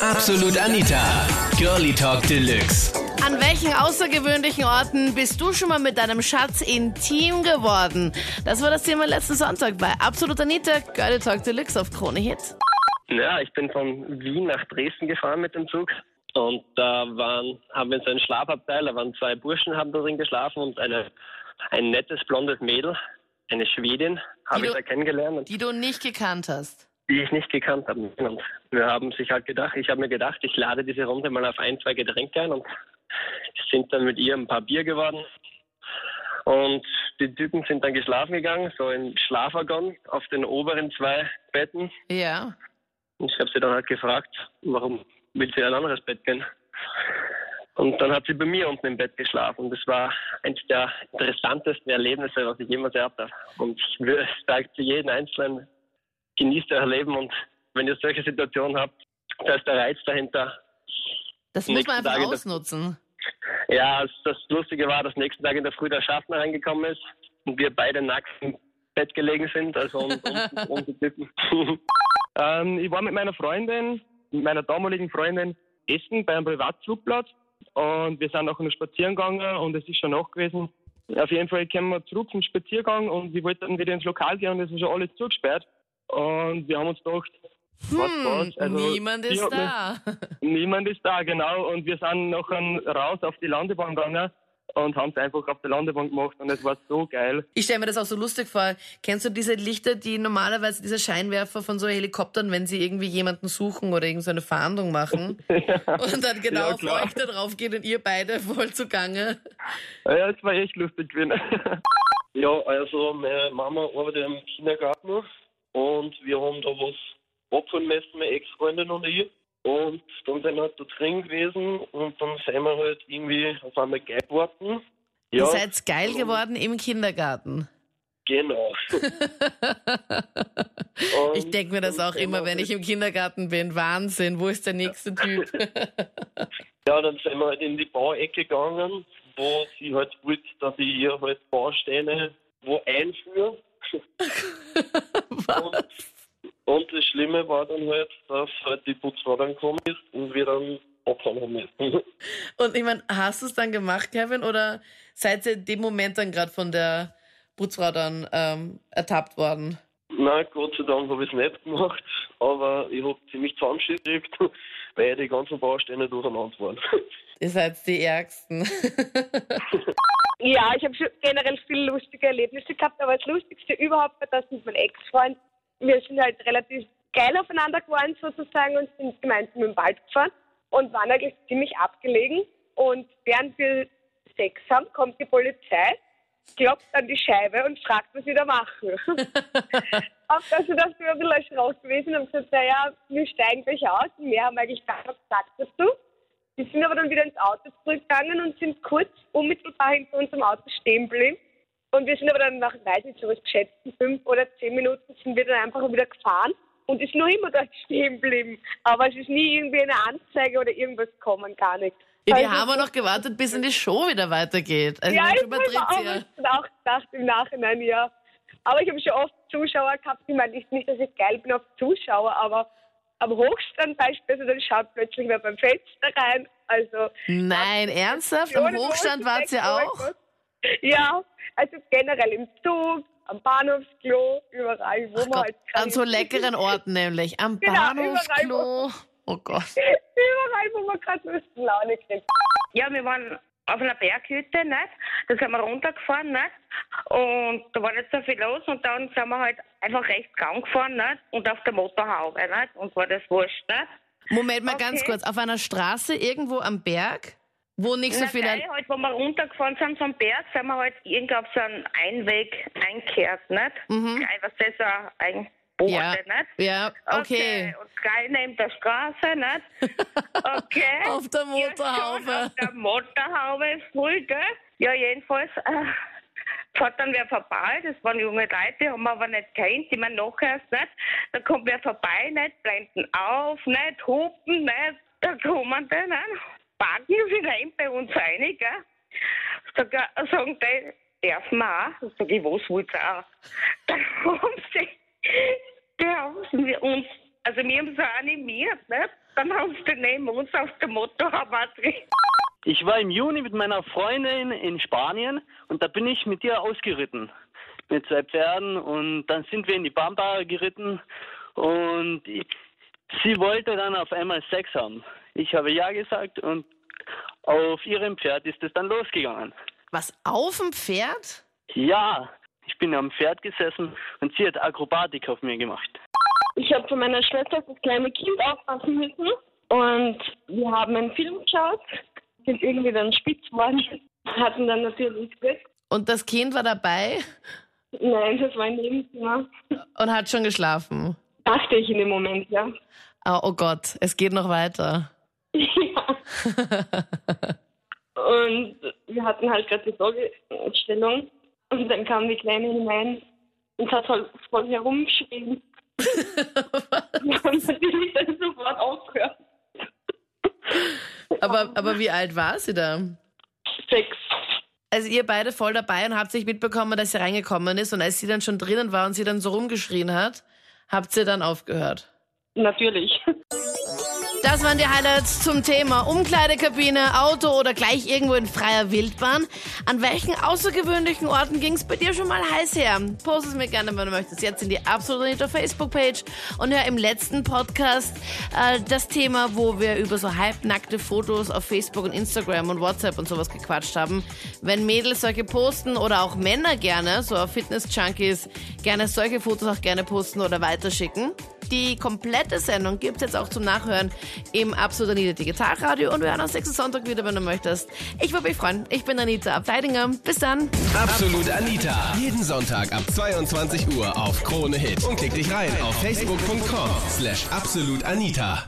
Absolut Anita. Girlie Talk Deluxe. An welchen außergewöhnlichen Orten bist du schon mal mit deinem Schatz intim geworden? Das war das Thema letzten Sonntag bei Absolut Anita, Girlie Talk Deluxe auf Krone Hit. Ja, ich bin von Wien nach Dresden gefahren mit dem Zug. Und da waren, haben wir so ein Schlafabteil, da waren zwei Burschen, haben da drin geschlafen und eine, ein nettes blondes Mädel, eine Schwedin, habe ich du- da kennengelernt. Die du nicht gekannt hast. Die ich nicht gekannt habe. Und wir haben sich halt gedacht, ich habe mir gedacht, ich lade diese Runde mal auf ein, zwei Getränke ein und sind dann mit ihr ein paar Bier geworden. Und die Typen sind dann geschlafen gegangen, so in Schlafwaggon auf den oberen zwei Betten. Ja. Und ich habe sie dann halt gefragt, warum will sie in ein anderes Bett gehen? Und dann hat sie bei mir unten im Bett geschlafen. Und das war eines der interessantesten Erlebnisse, was ich jemals gehabt habe. Und ich würde sage zu jedem Einzelnen, genießt euer Leben und wenn ihr solche Situationen habt, da ist der Reiz dahinter. Das muss man einfach Tage ausnutzen. Ja, das- Lustige war, dass nächsten Tag in der Früh der Schaffner reingekommen ist und wir beide nackt im Bett gelegen sind, also und die Typen. Ähm, ich war mit meiner Freundin, mit meiner damaligen Freundin essen bei einem Privatflugplatz und wir sind nachher noch spazieren gegangen und es ist schon Nacht gewesen. Auf jeden Fall kommen wir zurück vom Spaziergang und wir wollten dann wieder ins Lokal gehen und es ist schon alles zugesperrt. Und wir haben uns gedacht, was Hm, war's? Also, niemand ist da. Mich, niemand ist da, genau. Und wir sind nachher raus auf die Landebahn gegangen und haben es einfach auf der Landebahn gemacht und es war so geil. Ich stelle mir das auch so lustig vor. Kennst du diese Lichter, die normalerweise, diese Scheinwerfer von so Helikoptern, wenn sie irgendwie jemanden suchen oder irgend so eine Fahndung machen und dann genau Ja, auf euch da drauf geht und ihr beide voll zugange? Ja, es war echt lustig gewesen. Ja, also meine Mama arbeitet im Kindergarten und wir haben da was abholen müssen, meine Ex-Freundin und ich. Und dann sind wir halt da drin gewesen und dann sind wir halt irgendwie auf einmal geil geworden. Ihr Ja, seid geil geworden im Kindergarten. genau. Ich denke mir das auch immer, wenn ich halt- im Kindergarten bin. Wahnsinn, wo ist der nächste Typ? Ja, dann sind wir halt in die Bauecke gegangen, wo sie halt wollte, dass ich ihr halt Bausteine wo einführe. Was? Und das Schlimme war dann halt, dass halt die Putzfrau dann gekommen ist und wir dann abhauen haben müssen. Und ich meine, hast du es dann gemacht, Kevin, oder seid ihr in dem Moment dann gerade von der Putzfrau dann ähm, ertappt worden? Nein, Gott sei Dank habe ich es nicht gemacht, aber ich habe ziemlich gekriegt, weil die ganzen Bausteine durcheinander waren. Ihr seid die Ärgsten. Ja, ich habe generell viele lustige Erlebnisse gehabt, aber das Lustigste überhaupt war das mit meinem Ex-Freund. Wir sind halt relativ geil aufeinander geworden sozusagen und sind gemeinsam im Wald gefahren und waren eigentlich ziemlich abgelegen. Und während wir Sex haben, kommt die Polizei, klopft an die Scheibe und fragt, was wir da machen. Auf das ist das wir ein bisschen erschrocken gewesen und gesagt, naja, wir steigen gleich aus. Mehr haben wir eigentlich gar nicht gesagt dazu. Wir sind aber dann wieder ins Auto zurückgegangen und sind kurz unmittelbar hinter unserem Auto stehen geblieben. Und wir sind aber dann nach, weiß nicht, so was geschätzten fünf oder zehn Minuten sind wir dann einfach wieder gefahren und ist noch immer dort stehen geblieben. Aber es ist nie irgendwie eine Anzeige oder irgendwas gekommen, gar nicht. Ja, die Also, haben wir noch gewartet, bis in die Show wieder weitergeht. Also ja, ich habe auch, auch gedacht im Nachhinein, ja. Aber ich habe schon oft Zuschauer gehabt, ich meine nicht, nicht, dass ich geil bin auf Zuschauer, aber am Hochstand beispielsweise, dann schaut plötzlich wer beim Fenster rein. Also Nein, ernsthaft? Am Hochstand Leute wart ihr denken, oh mein auch? Ja, also generell im Zug, am Bahnhofsklo, überall, wo Ach man Gott, halt gerade an so leckeren Orten nämlich. Am Genau, Bahnhofsklo. Oh Gott. Überall, wo man gerade Lust und Laune kriegt. Ja, wir waren auf einer Berghütte, nicht? Da sind wir runtergefahren, nicht? Und da war nicht so viel los und dann sind wir halt einfach rechts Gang gefahren, nicht? Und auf der Motorhaube, nicht? Und war das wurscht, nicht? Moment mal ganz Okay. kurz. Auf einer Straße irgendwo am Berg, wo nicht so Na, viele... gleich halt, wo wir runtergefahren sind vom Berg, sind wir halt irgendwie auf so einen Einweg eingekehrt, nicht? Mhm. Gleich, was das ein Boden, Ja, nicht? ja, okay. Und gleich neben der Straße, nicht? Okay. Auf der Ja, Motorhaube. auf der Motorhaube voll, gell? Ja, jedenfalls äh, fährt dann wer vorbei. Das waren junge Leute, die haben wir aber nicht kennt, die man nachher erst nicht. Da kommt wer vorbei, nicht? Blenden auf, nicht? Hupen, nicht? Da kommen die, nicht? Parken sie rein bei uns rein, gell? Äh, sagen die, dürfen wir auch? Sag ich, was wollt ihr auch? Dann haben sie, da haben sie uns Also wir haben so animiert, ne? Dann haben sie neben uns auf der Motorhaube drin. Ich war im Juni mit meiner Freundin in Spanien und da bin ich mit ihr ausgeritten. Mit zwei Pferden und dann sind wir in die Bamba geritten und ich, sie wollte dann auf einmal Sex haben. Ich habe ja gesagt und auf ihrem Pferd ist es dann losgegangen. Was, auf dem Pferd? Ja, ich bin am Pferd gesessen und sie hat Akrobatik auf mir gemacht. Ich habe von meiner Schwester das kleine Kind aufpassen müssen und wir haben einen Film geschaut, sind irgendwie dann spitz geworden, hatten dann natürlich Glück. Und das Kind war dabei Nein, das war ein Nebenzimmer. und hat schon geschlafen. Dachte ich in dem Moment, ja. Oh, oh Gott, es geht noch weiter. ja. Und wir hatten halt gerade die Sorgestellung und dann kam die Kleine hinein und hat halt voll herumgeschrien. Wir haben natürlich dann sofort aufgehört. Aber, aber wie alt war sie da? Sechs. Also ihr beide voll dabei und habt sich mitbekommen, dass sie reingekommen ist und als sie dann schon drinnen war und sie dann so rumgeschrien hat, habt ihr dann aufgehört. Natürlich. Das waren die Highlights zum Thema Umkleidekabine, Auto oder gleich irgendwo in freier Wildbahn. An welchen außergewöhnlichen Orten ging es bei dir schon mal heiß her? Post es mir gerne, wenn du möchtest. Jetzt in die absolute Anita Facebook-Page und hör im letzten Podcast äh, das Thema, wo wir über so halbnackte Fotos auf Facebook und Instagram und WhatsApp und sowas gequatscht haben. Wenn Mädels solche posten oder auch Männer gerne, so Fitness-Junkies, gerne solche Fotos auch gerne posten oder weiterschicken. Die komplette Sendung gibt's jetzt auch zum Nachhören im Absolut Anita Digitalradio und wir hören uns nächsten Sonntag wieder, wenn du möchtest. Ich würde mich freuen. Ich bin Anita Abteidinger. Bis dann. Absolut Anita. Jeden Sonntag ab 22 Uhr auf Krone Hit. Und klick dich rein auf facebook.com slash absolutanita.